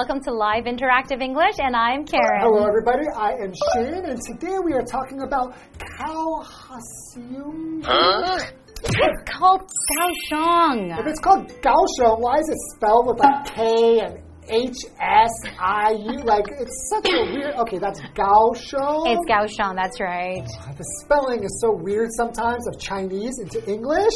welcome to Live Interactive English, and I'm Karen. Hello, everybody. I am Shane, and today we are talking about Kaohsiung. It's called Kaohsiung. If it's called Kaohsiung, why is it spelled with like K and H S I U? Like it's such a weird. Okay, that's Kaohsiung. It's Kaohsiung, that's right. Oh, the spelling is so weird sometimes of Chinese into English.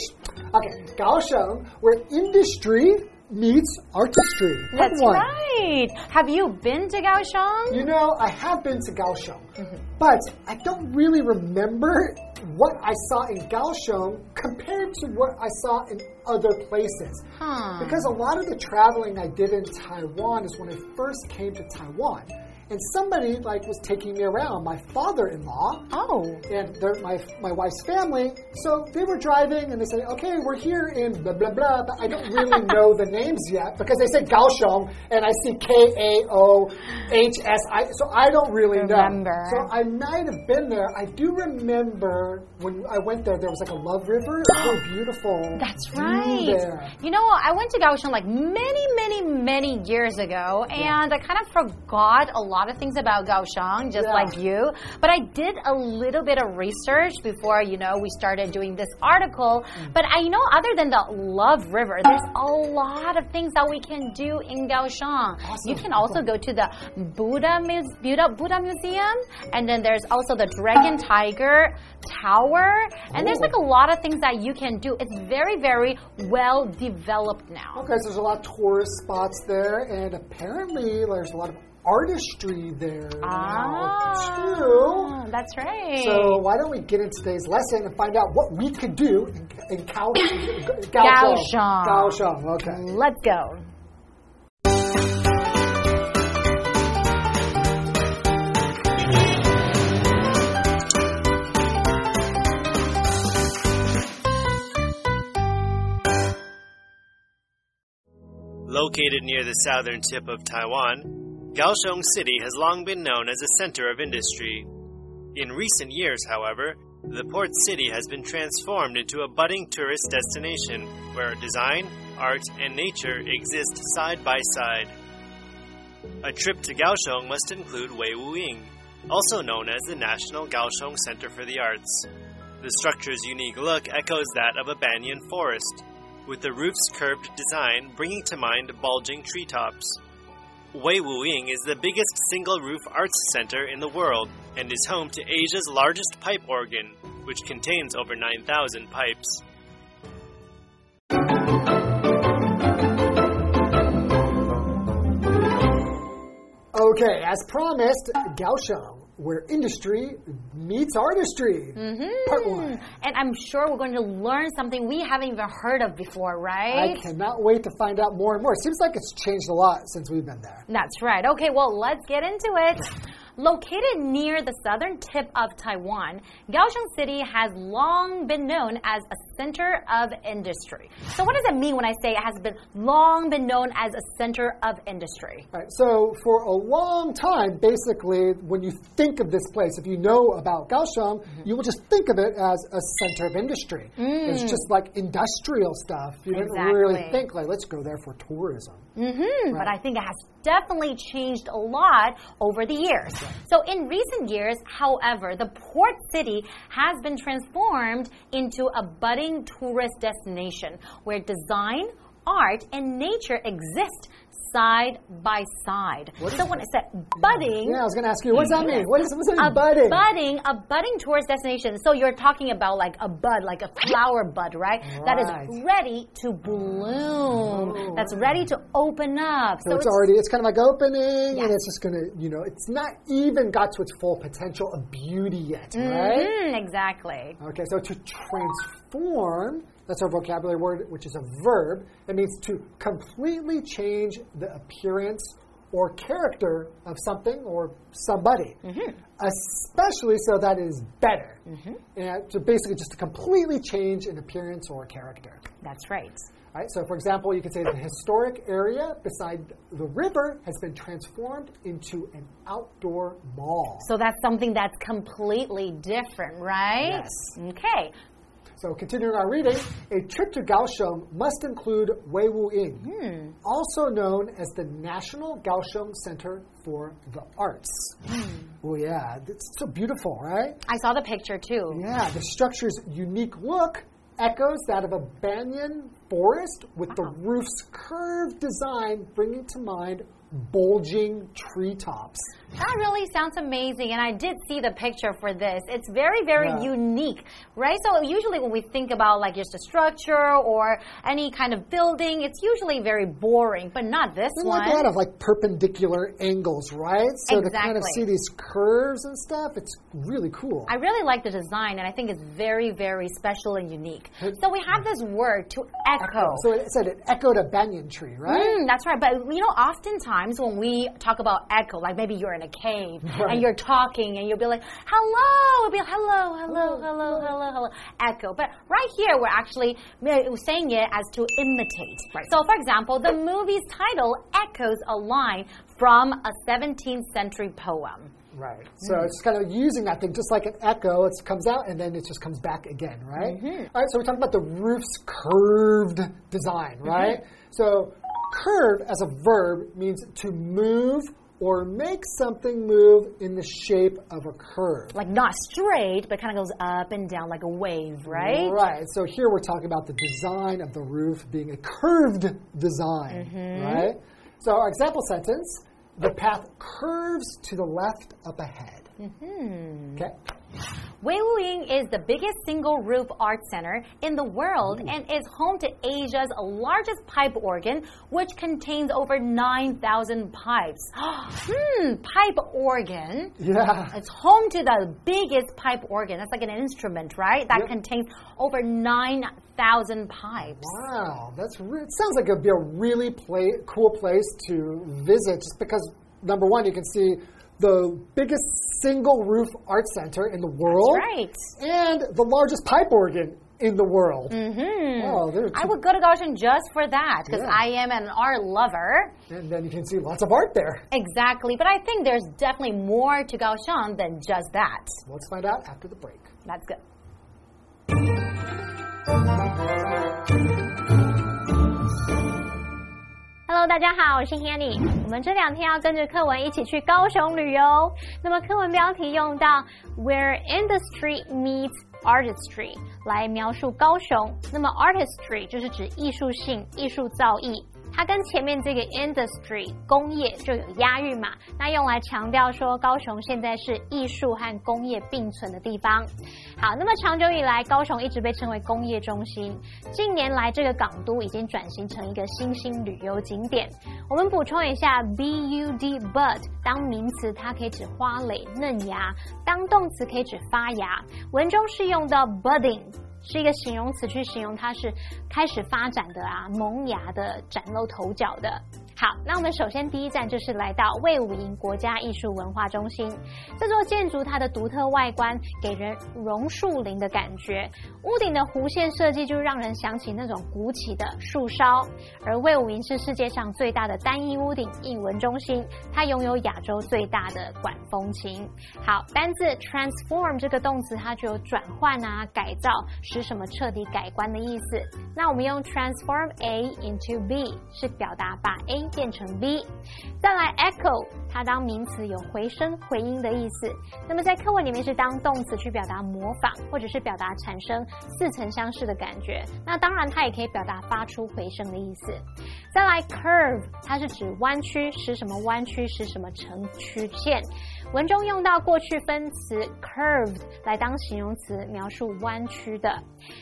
Okay, Kaohsiung, where industry meets artistry. That's one. right. Have you been to Kaohsiung? You know, I have been to Kaohsiung, mm-hmm. but I don't really remember what I saw in Kaohsiung compared to what I saw in other places. Huh. Because a lot of the traveling I did in Taiwan is when I first came to Taiwan. And somebody like was taking me around, my father-in-law, Oh. and they're my my wife's family. So they were driving, and they said, "Okay, we're here in blah blah blah," but I don't really know the names yet because they said Kaohsiung, and I see K A O H S I, so I don't really Remember. know. So I might have been there. I do remember when I went there. There was like a love river, It was so beautiful. That's right. There. You know, I went to Kaohsiung like many, many, many years ago, and I kind of forgot a lot of things about Kaohsiung, just Yeah. like you. But I did a little bit of research before, you know, we started doing this article. Mm. But I know other than the Love River, there's a lot of things that we can do in Kaohsiung. You can also go to the Buddha, Muse- Buddha, Buddha Museum, and then there's also the Dragon Tiger Tower, and there's Oh. like a lot of things that you can do. It's very, very well developed now. Okay, so there's a lot of tourist spots there, and apparently there's a lot of artistry there now too. Ah, that's right. So why don't we get into today's lesson and find out what we could do in, in Kao, Kaohsiung. Kaohsiung. Kaohsiung. Okay. Let's go. Located near the southern tip of Taiwan, Kaohsiung City has long been known as a center of industry. In recent years, however, the port city has been transformed into a budding tourist destination where design, art, and nature exist side by side. A trip to Kaohsiung must include Wei Wuying, also known as the National Kaohsiung Center for the Arts. The structure's unique look echoes that of a banyan forest, with the roof's curved design bringing to mind bulging treetops. Wei Wuying is the biggest single roof arts center in the world and is home to Asia's largest pipe organ, which contains over 9,000 pipes. Okay, as promised, Kaohsiung, where industry meets artistry. Mm-hmm. Part one. And I'm sure we're going to learn something we haven't even heard of before, right? I cannot wait to find out more and more. It seems like it's changed a lot since we've been there. That's right. Okay, well, let's get into it. Located near the southern tip of Taiwan, Kaohsiung City has long been known as a center of industry. So, what does it mean when I say it has been long been known as a center of industry? Right. So for a long time, basically, when you think of this place, if you know about Kaohsiung, Mm-hmm. you will just think of it as a center of industry. It's just like industrial stuff. You didn't really Mm. Think like, let's go there for tourism. hmm But I think it has definitely changed a lot over the years. So, in recent years, however, the port city has been transformed into a budding tourist destination where design, art, and nature exist side by side. So, when I said budding, Yeah, I was going to ask you, what does that mean? What is what's that a budding? budding, a budding tourist destination. So you're talking about like a bud, like a flower bud, right? That is ready to bloom. That's ready to open up. so it's, already it's kind of like opening, and it's just going to you know it's not even got to its full potential of beauty yet, right? Mhm, exactly. Okay, so to transform, that's our vocabulary word, which is a verb. It means to completely change the appearance or character of something or somebody, mm-hmm. especially so that it is better. Mm-hmm. And to basically just to completely change an appearance or character. That's right. Right? So, for example, you could say the historic area beside the river has been transformed into an outdoor mall. So that's something that's completely different, right? Yes. Okay. So continuing our reading, a trip to Kaohsiung must include wei Weiwuying, hmm. also known as the National Kaohsiung Center for the Arts. Hmm. Oh yeah, it's so beautiful, right? I saw the picture too. Yeah, the structure's unique look echoes that of a banyan forest with the roof's curved design bringing to mind bulging treetops. That really sounds amazing, and I did see the picture for this. It's very, very Yeah. unique, right? So usually when we think about like just a structure or any kind of building, it's usually very boring, but not this There's one. like a lot of like perpendicular angles, right? So to kind of see these curves and stuff, it's really cool. I really like the design, and I think it's very, very special and unique. So we have this word to echo. So it said it echoed a banyan tree, right? Mm, that's right. But you know, oftentimes when we talk about echo, like maybe you're in a cave Right. and you're talking and you'll be like, hello, it'll be like, hello, hello, hello, hello, hello, echo. But right here, we're actually saying it as to imitate. Right. So, for example, the movie's title echoes a line from a 17th century poem. Right. So it's kind of using that thing, just like an echo, it comes out and then it just comes back again, right? Mm-hmm. All right, so we're talking about the roof's curved design, right? So curve as a verb means to move or make something move in the shape of a curve. Like not straight, but kind of goes up and down like a wave, right? Right. So here we're talking about the design of the roof being a curved design, Mm-hmm. right? So our example sentence, the path curves to the left up ahead. Mm-hmm. Okay. Weiwuying is the biggest single roof art center in the world and is home to Asia's largest pipe organ, which contains over 9,000 pipes. hmm, pipe organ. Yeah. It's home to the biggest pipe organ. That's like an instrument, right? That Yep. contains over 9,000 pipes. Wow, that's it sounds like it'd be a really play, cool place to visit just because number one, you can see the biggest single roof art center in the world Right. and the largest pipe organ in the world. Mm-hmm. Wow, I would go to Kaohsiung just for that because Yeah. I am an art lover. And then you can see lots of art there. Exactly. But I think there's definitely more to Kaohsiung than just that. Let's find out after the break. That's good. Hello，大家好，我是 Hanny。我们这两天要跟着课文一起去高雄旅游。那么课文标题用到 Where industry meets artistry 来描述高雄。那么 artistry 就是指艺术性、艺术造诣。它跟前面这个 industry 工业就有押韵嘛，那用来强调说高雄现在是艺术和工业并存的地方。好，那么长久以来，高雄一直被称为工业中心。近年来，这个港都已经转型成一个新兴旅游景点。我们补充一下，bud bud 当名词，它可以指花蕾、嫩芽；当动词，可以指发芽。文中是用到 budding。是一个形容词去形容它是开始发展的啊，萌芽的，崭露头角的。好，那我们首先第一站就是来到魏武营国家艺术文化中心。这座建筑它的独特外观给人榕树林的感觉，屋顶的弧线设计就让人想起那种鼓起的树梢。而魏武营是世界上最大的单一屋顶艺文中心，它拥有亚洲最大的管风琴。好，单字 transform 这个动词它具有转换啊、改造、使什么彻底改观的意思。那我们用 transform A into B 是表达把 A 变成 v，。再来 echo，它当名词有回声、回音的意思。那么在课文里面是当动词去表达模仿，或者是表达产生似曾相识的感觉。那当然它也可以表达发出回声的意思。再来 curve，它是指弯曲，使什么弯曲，使什么成曲线。文中用到过去分词 curved 来当形容词，描述弯曲的。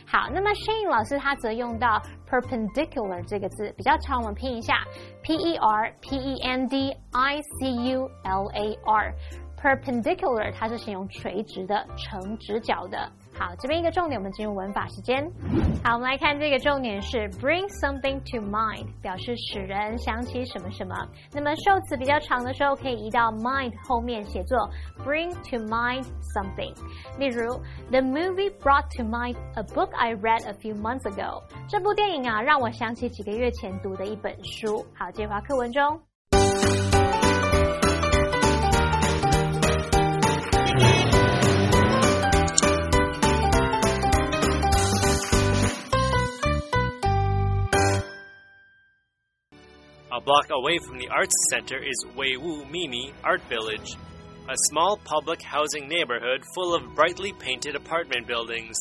好，那么 Shane 老师他则用到 perpendicular 这个字，比较长，我们拼一下 p e r p e n d i c u l a r。perpendicular 它是形容垂直的、成直角的。好，这边一个重点，我们进入文法时间。好，我们来看这个重点是 bring something to mind，表示使人想起什么什么。那么受词比较长的时候，可以移到 mind 后面写作 bring to mind something。例如，The movie brought to mind a book I read a few months ago。这部电影啊，让我想起几个月前读的一本书。好，接话课文中。A block away from the Arts Center is Weiwu Mimi Art Village, a small public housing neighborhood full of brightly painted apartment buildings.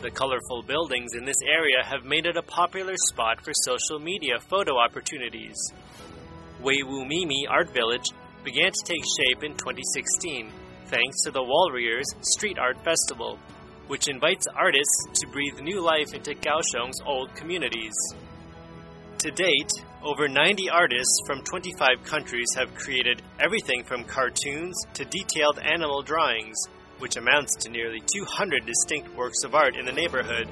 The colorful buildings in this area have made it a popular spot for social media photo opportunities. Weiwu Mimi Art Village began to take shape in 2016 thanks to the Warriors Street Art Festival, which invites artists to breathe new life into Kaohsiung's old communities. To date, over 90 artists from 25 countries have created everything from cartoons to detailed animal drawings, which amounts to nearly 200 distinct works of art in the neighborhood.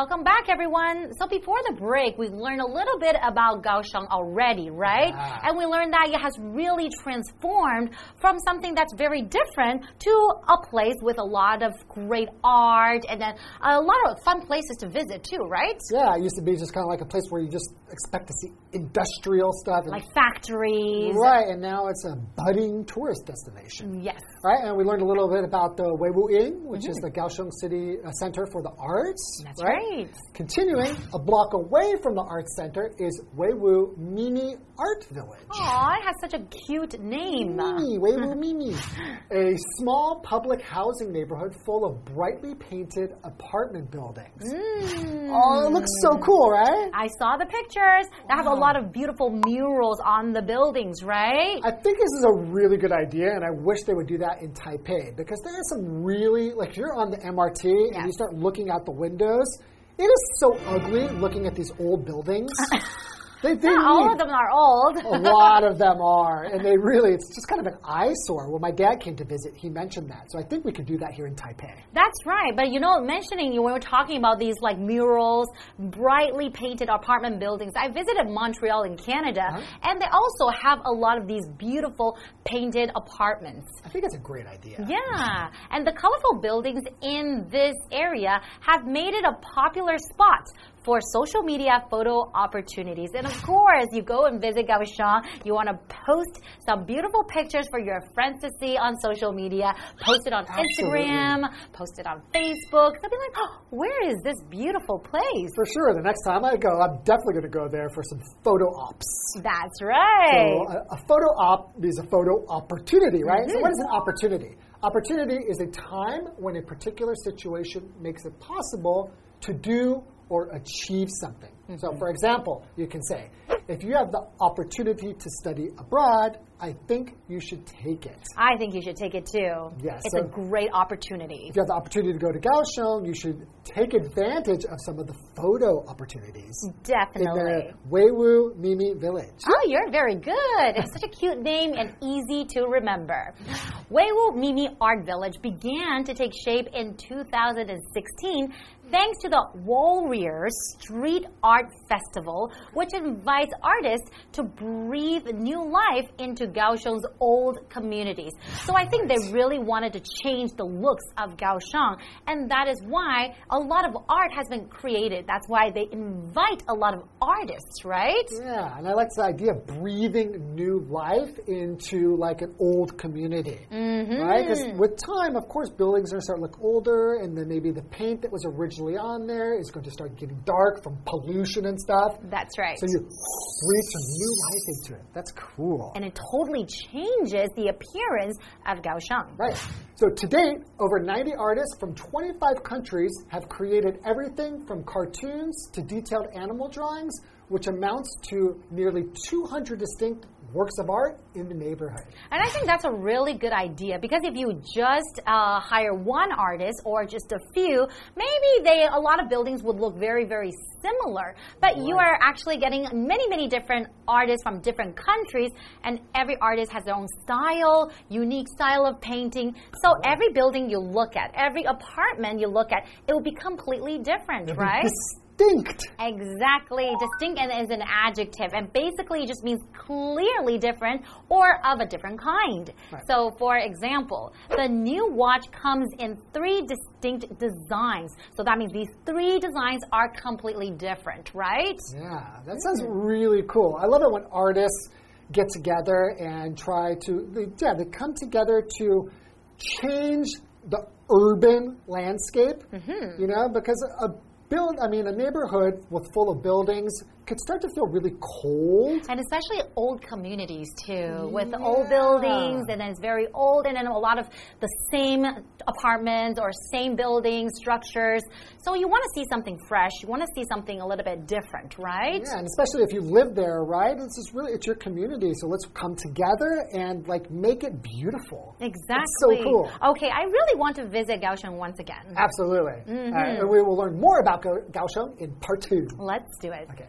Welcome back, everyone. So before the break, we learned a little bit about Kaohsiung already, right? Yeah. And we learned that it has really transformed from something that's very different to a place with a lot of great art and then a lot of fun places to visit too, right? Yeah, it used to be just kind of like a place where you just expect to see industrial stuff. And, Like factories. right, and now it's a budding tourist destination. Yes. Right, and we learned a little bit about the Weiwuying, which is the Kaohsiung City uh, Center for the Arts. Mm-hmm. That's right? right. Continuing, a block away from the Arts Center is Weiwu Mimi Art Village. Aw, it has such a cute name. Mimi, Weiwu Mimi. A small public housing neighborhood full of brightly painted apartment buildings. Mm. Oh, it looks so cool, right? I saw the pictures. They have a lot of beautiful murals on the buildings, right? I think this is a really good idea, and I wish they would do that in Taipei because there are some really, like, you're on the MRT and you start looking out the windows, it is so ugly looking at these old buildings. they, they Not all of them are old. A lot of them are, and they really, it's just kind of an eyesore. When my dad came to visit, he mentioned that. So I think we could do that here in Taipei. That's right. But you know, mentioning you when we're talking about these like murals, brightly painted apartment buildings. I visited Montreal in Canada, uh-huh. and they also have a lot of these beautiful painted apartments. I think it's a great idea. Yeah, and the colorful buildings in this area have made it a popular spot for social media photo opportunities. And of course, you go and visit Kaohsiung, you want to post some beautiful pictures for your friends to see on social media, post it on Absolutely. Instagram, post it on Facebook. They'll be like, oh, where is this beautiful place? For sure, the next time I go, I'm definitely going to go there for some photo ops. That's right. So a, a photo op is a photo opportunity, right? So mm-hmm. what is an opportunity? Opportunity is a time when a particular situation makes it possible to do or achieve something. So, mm-hmm. for example, you can say, if you have the opportunity to study abroad, I think you should take it. I think you should take it too. Yes, It's so- a great opportunity. If you have the opportunity to go to Kaohsiung, you should take advantage of some of the photo opportunities in Definitely. the Weiwu Mimi Village. Oh, you're very good. It's such a cute name and easy to remember. Weiwu Mimi Art Village began to take shape in 2016 thanks to the Warriors Street Art Festival, which invites artists to breathe new life into Kaohsiung's old communities. So I think they really wanted to change the looks of Kaohsiung, and that is why a lot of art has been created. That's why they invite a lot of artists, right? Yeah, and I like the idea of breathing new life into like an old community, Mm-hmm. right? Because with time, of course, buildings are going to start to look older, and then maybe the paint that was originally on there is going to start getting dark from pollution and stuff. That's right. So you breathe some new life into it. That's cool. and it totally changes the appearance of Kaohsiung. Right. So to date, over 90 artists from 25 countries have created everything from cartoons to detailed animal drawings, which amounts to nearly 200 distinct works of art in the neighborhood. And I think that's a really good idea because if you just uh, hire one artist or just a few, maybe they a lot of buildings would look very very similar. But you are actually getting many many different artists from different countries, and every artist has their own style, unique style of painting. So every building you look at, every apartment you look at, it will be completely different, right? Distinct. Exactly. Distinct is an adjective, and basically it just means clearly different or of a different kind. Right. So, for example, the new watch comes in three distinct designs. So that means these three designs are completely different, right? Yeah, that sounds really cool. I love it when artists get together and try to, they, yeah, they come together to change the urban landscape. Mm-hmm. You know, because a build, I mean, a neighborhood with full of buildings could start to feel really cold. And especially old communities too, with old buildings, and then it's very old, and then a lot of the same apartments or same buildings, structures. So you want to see something fresh. You want to see something a little bit different, right? Yeah, and especially if you live there, right? This is really it's your community, so let's come together and like make it beautiful. Exactly. It's so cool. Okay, I really want to visit Kaohsiung once again. Absolutely. Mm-hmm. Right, and we will learn more about Kaohsiung in part two. Let's do it. Okay.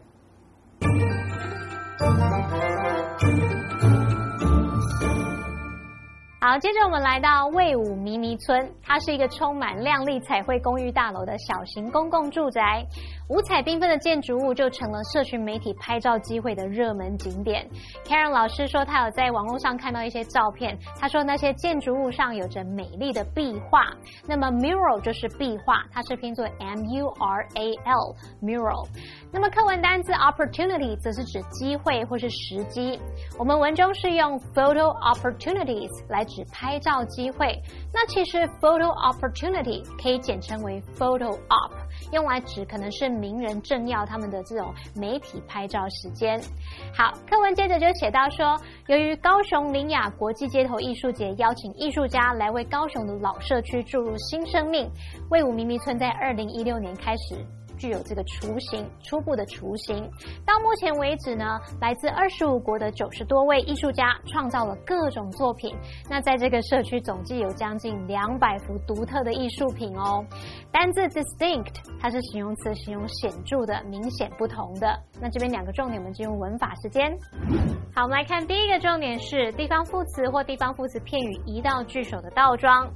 好，接着我们来到魏武迷迷村，它是一个充满亮丽彩绘公寓大楼的小型公共住宅。五彩缤纷的建筑物就成了社群媒体拍照机会的热门景点。Karen 老师说，他有在网络上看到一些照片，他说那些建筑物上有着美丽的壁画。那么 mural 就是壁画，它是拼作 M U R A L mural。那么课文单字 opportunity 则是指机会或是时机。我们文中是用 photo opportunities 来指拍照机会。那其实 photo opportunity 可以简称为 photo op，用来指可能是名人政要他们的这种媒体拍照时间。好，课文接着就写到说，由于高雄林雅国际街头艺术节邀请艺术家来为高雄的老社区注入新生命，魏武明明村在二零一六年开始。具有这个雏形，初步的雏形。到目前为止呢，来自二十五国的九十多位艺术家创造了各种作品。那在这个社区总计有将近两百幅独特的艺术品哦。单字 distinct 它是形容词，形容显著的、明显不同的。那这边两个重点，我们进入文法时间。好，我们来看第一个重点是地方副词或地方副词片语移到句首的倒装。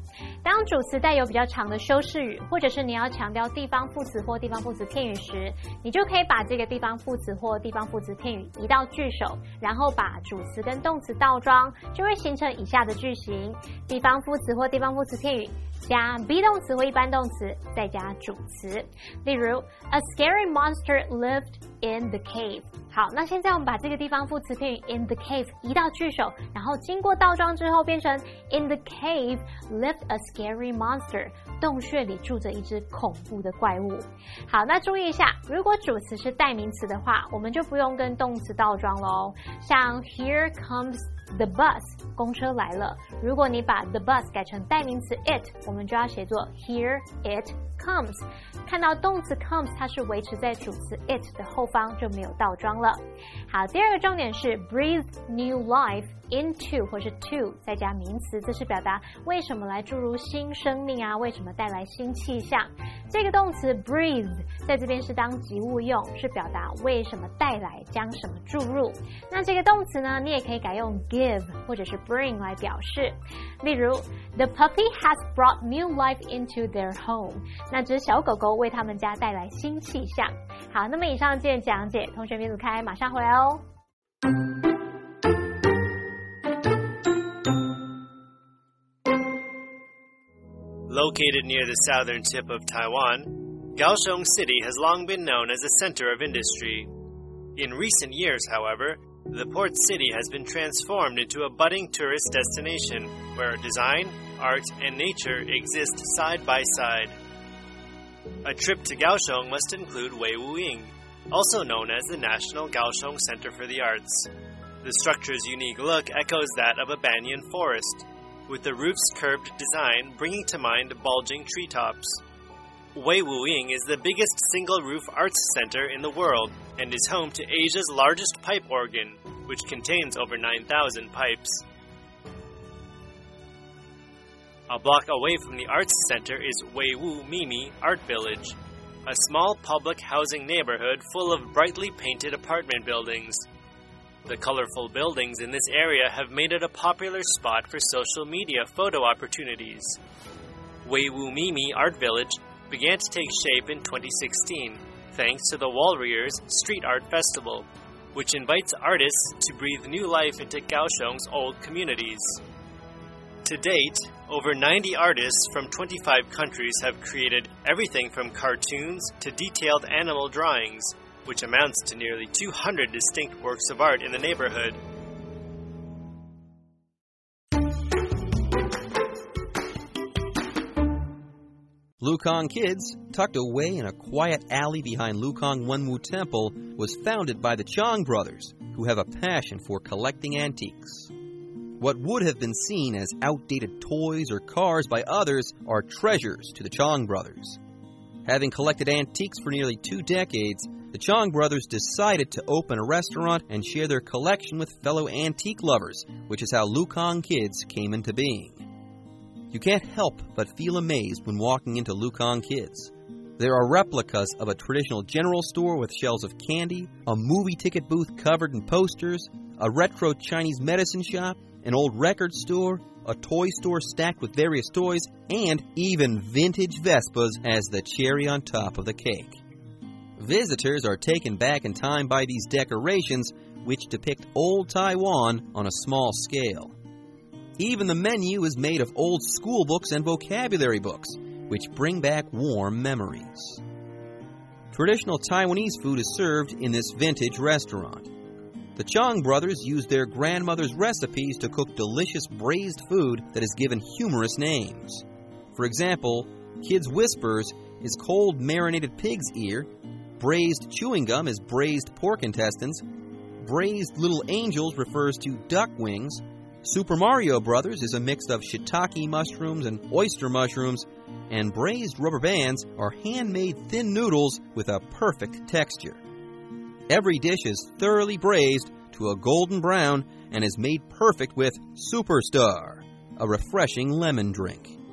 当主词带有比较长的修饰语，或者是你要强调地方副词或地方副词片语时，你就可以把这个地方副词或地方副词片语移到句首，然后把主词跟动词倒装，就会形成以下的句型：地方副词或地方副词片语加 be 动词或一般动词，再加主词。例如，A scary monster lived in the cave。好，那现在我们把这个地方副词片语 in the cave 移到句首，然后经过倒装之后变成 In the cave lived a scary monster。洞穴里住着一只恐怖的怪物。好，那注意一下，如果主词是代名词的话，我们就不用跟动词倒装喽。像 Here comes the bus，公车来了。如果你把 the bus 改成代名词 it，我们就要写作 Here it comes。看到动词 comes，它是维持在主词 it 的后方，就没有倒装了。好，第二个重点是 breathe new life into 或是 to 再加名词，这是表达为什么来注入新生命啊？为什么带来新气象？这个动词 breathe 在这边是当及物用，是表达为什么带来将什么注入。那这个动词呢，你也可以改用 give 或者是 bring 来表示。例如，The puppy has brought new life into their home。那只小狗狗为他们家带来新气象。好，那么以上这讲解，同学别走开，马上回来哦。Located near the southern tip of Taiwan, Kaohsiung City has long been known as a center of industry. In recent years, however, the port city has been transformed into a budding tourist destination where design, art, and nature exist side by side. A trip to Kaohsiung must include Wei Wuying, also known as the National Kaohsiung Center for the Arts. The structure's unique look echoes that of a banyan forest, with the roof's curved design bringing to mind bulging treetops. Wei Wuying is the biggest single roof arts center in the world and is home to Asia's largest pipe organ, which contains over 9,000 pipes. A block away from the arts center is Wei Wu Mimi Art Village, a small public housing neighborhood full of brightly painted apartment buildings. The colorful buildings in this area have made it a popular spot for social media photo opportunities. Wei Wu Mimi Art Village began to take shape in 2016 thanks to the Warriors Street Art Festival, which invites artists to breathe new life into Kaohsiung's old communities. To date, over 90 artists from 25 countries have created everything from cartoons to detailed animal drawings, which amounts to nearly 200 distinct works of art in the neighborhood. Lukang Kids, tucked away in a quiet alley behind Lukang Wenwu Temple, was founded by the Chong brothers, who have a passion for collecting antiques. What would have been seen as outdated toys or cars by others are treasures to the Chong brothers. Having collected antiques for nearly two decades, the Chong brothers decided to open a restaurant and share their collection with fellow antique lovers, which is how Lukang Kids came into being. You can't help but feel amazed when walking into Lukang Kids. There are replicas of a traditional general store with shelves of candy, a movie ticket booth covered in posters, a retro Chinese medicine shop, an old record store, a toy store stacked with various toys, and even vintage Vespas as the cherry on top of the cake. Visitors are taken back in time by these decorations, which depict old Taiwan on a small scale. Even the menu is made of old school books and vocabulary books, which bring back warm memories. Traditional Taiwanese food is served in this vintage restaurant. The Chong brothers used their grandmother's recipes to cook delicious braised food that is given humorous names. For example, Kids Whispers is cold marinated pig's ear, braised chewing gum is braised pork intestines, braised little angels refers to duck wings, Super Mario Brothers is a mix of shiitake mushrooms and oyster mushrooms, and braised rubber bands are handmade thin noodles with a perfect texture. Every dish is thoroughly braised to a golden brown and is made perfect with Superstar, a refreshing lemon drink.